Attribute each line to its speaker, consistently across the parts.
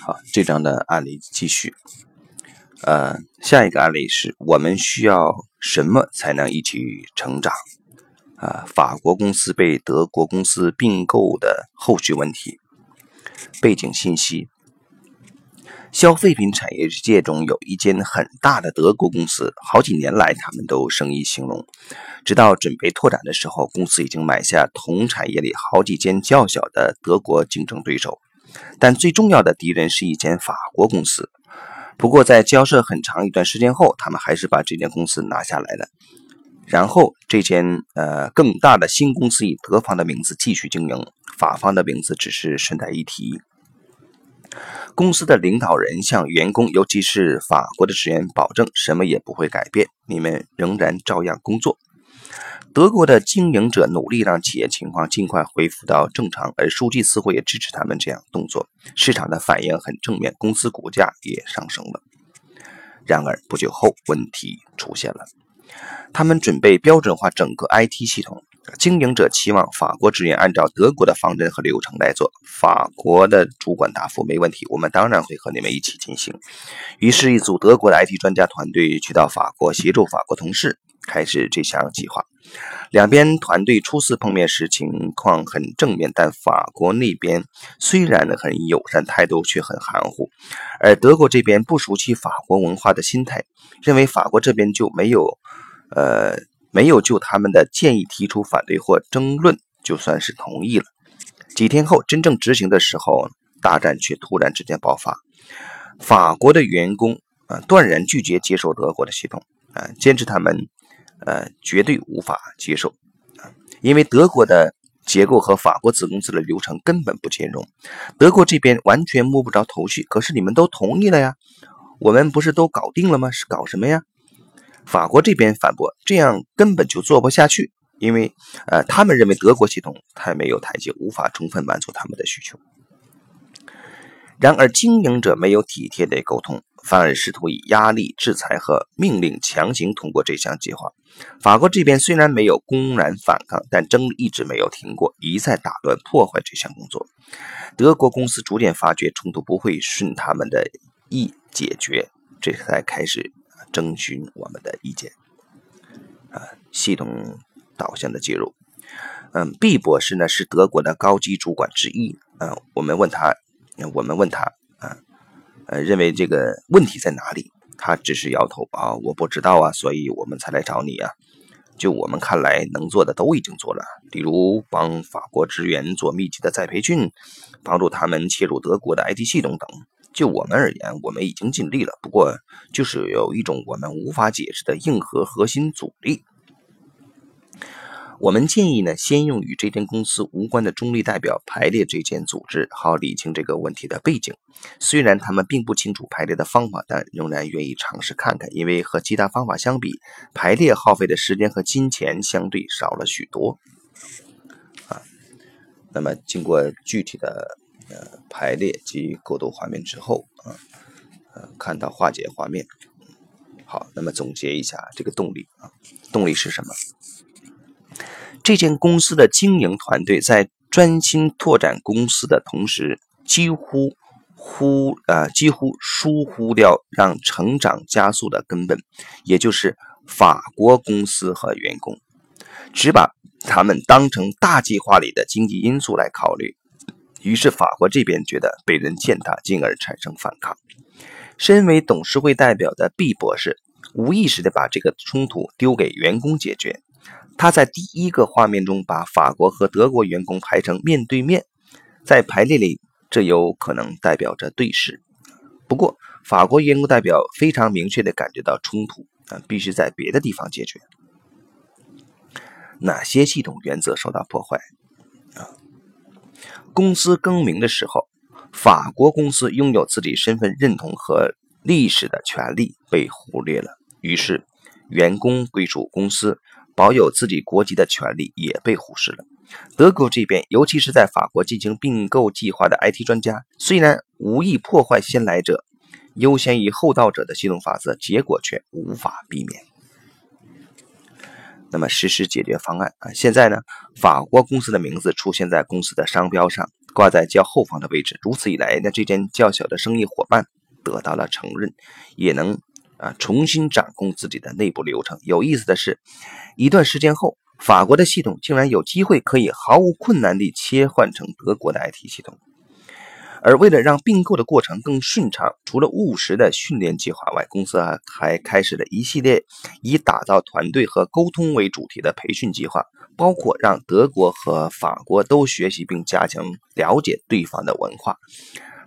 Speaker 1: 好，这章的案例继续。呃，下一个案例是我们需要什么才能一起成长？啊，法国公司被德国公司并购的后续问题。背景信息：消费品产业界中有一间很大的德国公司，好几年来他们都生意兴隆，直到准备拓展的时候，公司已经买下同产业里好几间较小的德国竞争对手。但最重要的敌人是一间法国公司。不过，在交涉很长一段时间后，他们还是把这间公司拿下来了。然后，这间呃更大的新公司以德方的名字继续经营，法方的名字只是顺带一提。公司的领导人向员工，尤其是法国的职员，保证什么也不会改变，你们仍然照样工作。德国的经营者努力让企业情况尽快恢复到正常，而书记似乎也支持他们这样动作。市场的反应很正面，公司股价也上升了。然而不久后，问题出现了。他们准备标准化整个 IT 系统，经营者期望法国职员按照德国的方针和流程来做。法国的主管答复：“没问题，我们当然会和你们一起进行。”于是，一组德国的 IT 专家团队去到法国，协助法国同事。开始这项计划，两边团队初次碰面时情况很正面，但法国那边虽然很友善，态度却很含糊，而德国这边不熟悉法国文化的心态，认为法国这边就没有，呃，没有就他们的建议提出反对或争论，就算是同意了。几天后，真正执行的时候，大战却突然之间爆发，法国的员工啊断然拒绝接受德国的系统啊，坚持他们。呃，绝对无法接受！因为德国的结构和法国子公司的流程根本不兼容，德国这边完全摸不着头绪。可是你们都同意了呀，我们不是都搞定了吗？是搞什么呀？法国这边反驳，这样根本就做不下去，因为呃，他们认为德国系统太没有台阶，无法充分满足他们的需求。然而，经营者没有体贴的沟通。反而试图以压力、制裁和命令强行通过这项计划。法国这边虽然没有公然反抗，但争一直没有停过，一再打乱、破坏这项工作。德国公司逐渐发觉冲突不会顺他们的意解决，这才开始征询我们的意见。啊，系统导向的介入。嗯，B 博士呢是德国的高级主管之一。嗯，我们问他，我们问他。呃，认为这个问题在哪里？他只是摇头啊，我不知道啊，所以我们才来找你啊。就我们看来，能做的都已经做了，比如帮法国职员做密集的再培训，帮助他们切入德国的 IT 系统等。就我们而言，我们已经尽力了。不过，就是有一种我们无法解释的硬核核心阻力。我们建议呢，先用与这间公司无关的中立代表排列这间组织，好理清这个问题的背景。虽然他们并不清楚排列的方法，但仍然愿意尝试看看，因为和其他方法相比，排列耗费的时间和金钱相对少了许多。啊，那么经过具体的呃排列及构图画面之后，啊，呃，看到化解画面。好，那么总结一下这个动力啊，动力是什么？这间公司的经营团队在专心拓展公司的同时，几乎忽呃几乎疏忽掉让成长加速的根本，也就是法国公司和员工，只把他们当成大计划里的经济因素来考虑。于是法国这边觉得被人践踏，进而产生反抗。身为董事会代表的毕博士，无意识的把这个冲突丢给员工解决。他在第一个画面中把法国和德国员工排成面对面，在排列里，这有可能代表着对视。不过，法国员工代表非常明确地感觉到冲突啊，必须在别的地方解决。哪些系统原则受到破坏？啊，公司更名的时候，法国公司拥有自己身份认同和历史的权利被忽略了，于是员工归属公司。保有自己国籍的权利也被忽视了。德国这边，尤其是在法国进行并购计划的 IT 专家，虽然无意破坏先来者优先于后到者的系统法则，结果却无法避免。那么实施解决方案啊，现在呢，法国公司的名字出现在公司的商标上，挂在较后方的位置。如此一来，那这间较小的生意伙伴得到了承认，也能啊重新掌控自己的内部流程。有意思的是，一段时间后，法国的系统竟然有机会可以毫无困难地切换成德国的 IT 系统。而为了让并购的过程更顺畅，除了务实的训练计划外，公司啊还开始了一系列以打造团队和沟通为主题的培训计划，包括让德国和法国都学习并加强了解对方的文化，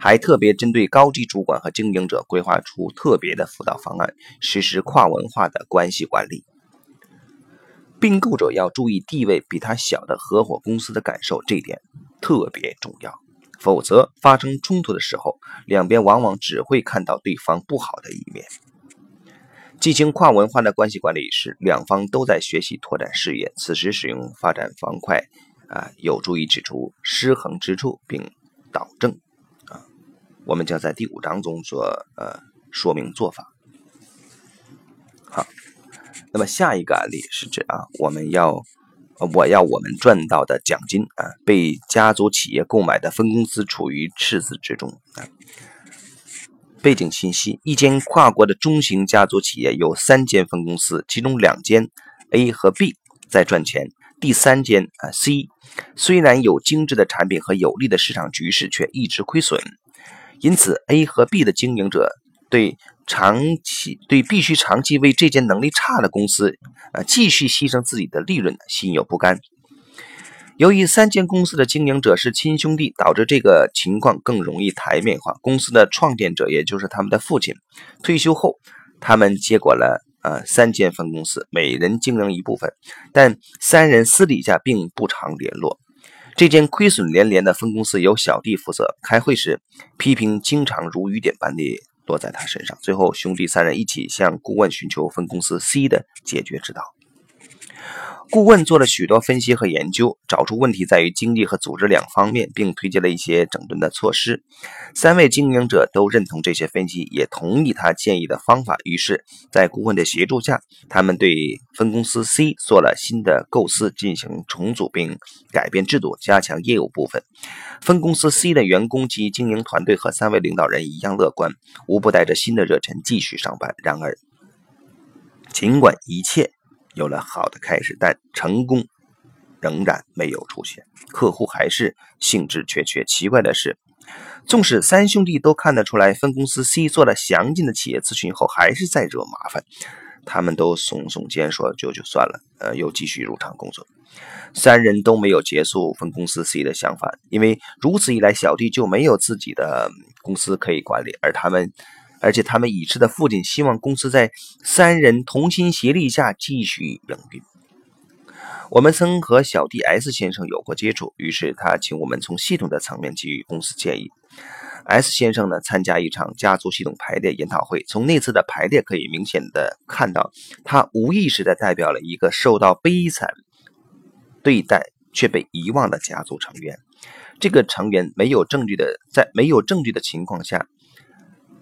Speaker 1: 还特别针对高级主管和经营者规划出特别的辅导方案，实施跨文化的关系管理。并购者要注意地位比他小的合伙公司的感受，这一点特别重要。否则，发生冲突的时候，两边往往只会看到对方不好的一面。进行跨文化的关系管理时，两方都在学习拓展事业。此时使用发展方块啊，有助于指出失衡之处并导正。我们将在第五章中做呃说明做法。好，那么下一个案例是指啊，我们要。我要我们赚到的奖金啊，被家族企业购买的分公司处于赤字之中啊。背景信息：一间跨国的中型家族企业有三间分公司，其中两间 A 和 B 在赚钱，第三间啊 C 虽然有精致的产品和有利的市场局势，却一直亏损。因此，A 和 B 的经营者对。长期对必须长期为这间能力差的公司，呃，继续牺牲自己的利润心有不甘。由于三间公司的经营者是亲兄弟，导致这个情况更容易台面化。公司的创建者，也就是他们的父亲，退休后，他们接管了呃三间分公司，每人经营一部分，但三人私底下并不常联络。这间亏损连连的分公司由小弟负责，开会时批评经常如雨点般地。落在他身上。最后，兄弟三人一起向顾问寻求分公司 C 的解决之道。顾问做了许多分析和研究，找出问题在于经济和组织两方面，并推荐了一些整顿的措施。三位经营者都认同这些分析，也同意他建议的方法。于是，在顾问的协助下，他们对分公司 C 做了新的构思，进行重组并改变制度，加强业务部分。分公司 C 的员工及经营团队和三位领导人一样乐观，无不带着新的热忱继续上班。然而，尽管一切。有了好的开始，但成功仍然没有出现，客户还是兴致缺缺。奇怪的是，纵使三兄弟都看得出来，分公司 C 做了详尽的企业咨询后，还是在惹麻烦。他们都耸耸肩说：“就就算了。”呃，又继续入场工作。三人都没有结束分公司 C 的想法，因为如此一来，小弟就没有自己的公司可以管理，而他们。而且他们已知的父亲希望公司在三人同心协力下继续营运。我们曾和小弟 S 先生有过接触，于是他请我们从系统的层面给予公司建议。S 先生呢，参加一场家族系统排列研讨会，从那次的排列可以明显的看到，他无意识的代表了一个受到悲惨对待却被遗忘的家族成员。这个成员没有证据的，在没有证据的情况下。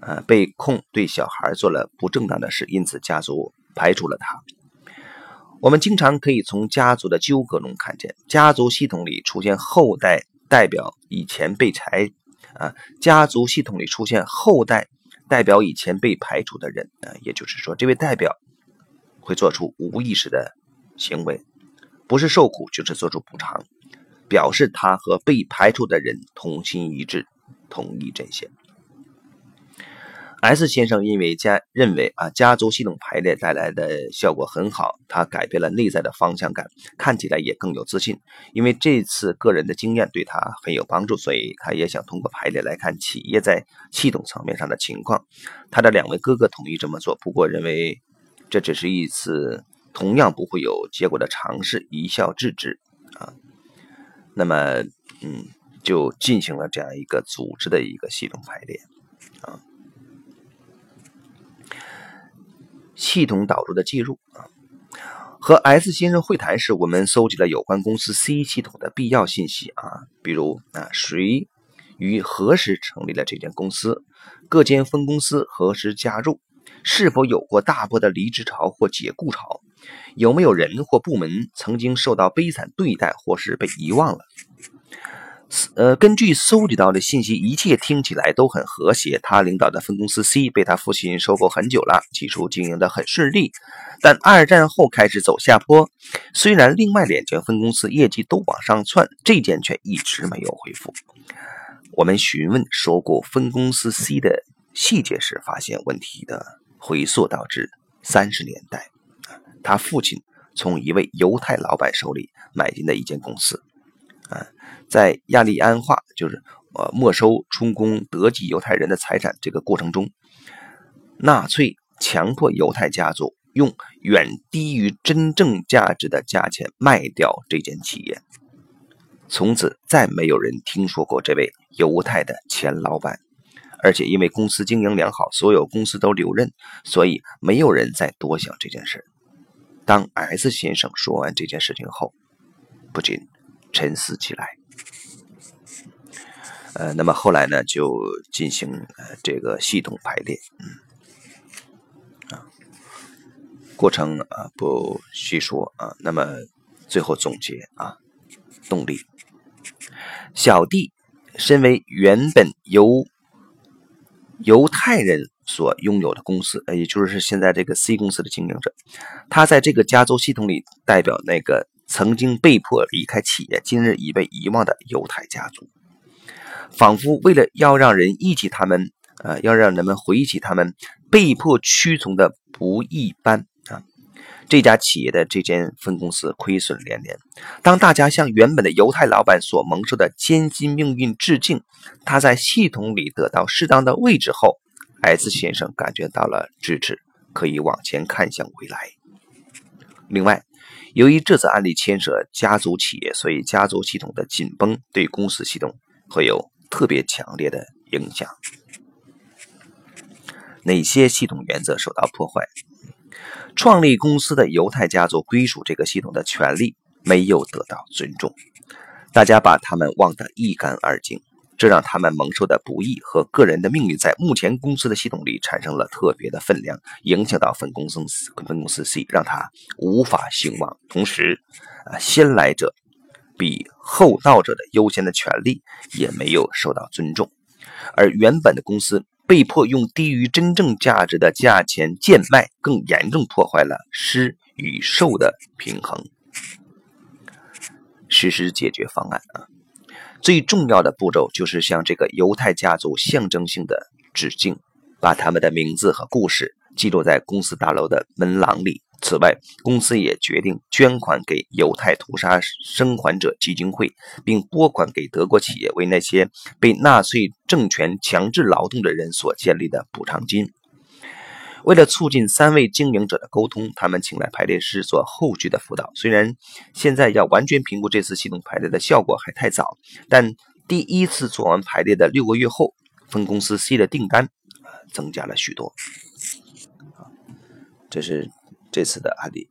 Speaker 1: 呃，被控对小孩做了不正当的事，因此家族排除了他。我们经常可以从家族的纠葛中看见，家族系统里出现后代代表以前被裁啊，家族系统里出现后代代表以前被排除的人啊，也就是说，这位代表会做出无意识的行为，不是受苦就是做出补偿，表示他和被排除的人同心一致，同一阵线。S 先生因为家认为啊家族系统排列带来的效果很好，他改变了内在的方向感，看起来也更有自信。因为这次个人的经验对他很有帮助，所以他也想通过排列来看企业在系统层面上的情况。他的两位哥哥同意这么做，不过认为这只是一次同样不会有结果的尝试，一笑置之啊。那么，嗯，就进行了这样一个组织的一个系统排列啊。系统导入的介入啊，和 S 先生会谈时，我们搜集了有关公司 C 系统的必要信息啊，比如啊，谁于何时成立了这间公司，各间分公司何时加入，是否有过大波的离职潮或解雇潮，有没有人或部门曾经受到悲惨对待或是被遗忘了。呃，根据搜集到的信息，一切听起来都很和谐。他领导的分公司 C 被他父亲收购很久了，起初经营的很顺利，但二战后开始走下坡。虽然另外两间分公司业绩都往上窜，这间却一直没有恢复。我们询问收购分公司 C 的细节时，发现问题的回溯导致三十年代，他父亲从一位犹太老板手里买进的一间公司。在亚利安化，就是呃没收充公德籍犹太人的财产这个过程中，纳粹强迫犹太家族用远低于真正价值的价钱卖掉这间企业。从此再没有人听说过这位犹太的前老板，而且因为公司经营良好，所有公司都留任，所以没有人再多想这件事。当 S 先生说完这件事情后，不禁。沉思起来，呃，那么后来呢，就进行呃这个系统排列，嗯，啊，过程啊不细说啊，那么最后总结啊，动力，小弟身为原本由犹太人所拥有的公司，也就是现在这个 C 公司的经营者，他在这个加州系统里代表那个。曾经被迫离开企业，今日已被遗忘的犹太家族，仿佛为了要让人忆起他们，呃，要让人们回忆起他们被迫屈从的不一般啊！这家企业的这间分公司亏损连连。当大家向原本的犹太老板所蒙受的艰辛命运致敬，他在系统里得到适当的位置后，S 先生感觉到了支持，可以往前看向未来。另外。由于这次案例牵涉家族企业，所以家族系统的紧绷对公司系统会有特别强烈的影响。哪些系统原则受到破坏？创立公司的犹太家族归属这个系统的权利没有得到尊重，大家把他们忘得一干二净。这让他们蒙受的不易和个人的命运，在目前公司的系统里产生了特别的分量，影响到分公司分公司 C，让他无法兴旺。同时，啊，先来者比厚道者的优先的权利也没有受到尊重，而原本的公司被迫用低于真正价值的价钱贱卖，更严重破坏了施与受的平衡。实施解决方案啊。最重要的步骤就是向这个犹太家族象征性的致敬，把他们的名字和故事记录在公司大楼的门廊里。此外，公司也决定捐款给犹太屠杀生还者基金会，并拨款给德国企业，为那些被纳粹政权强制劳动的人所建立的补偿金。为了促进三位经营者的沟通，他们请来排列师做后续的辅导。虽然现在要完全评估这次系统排列的效果还太早，但第一次做完排列的六个月后，分公司 C 的订单增加了许多。这是这次的案例。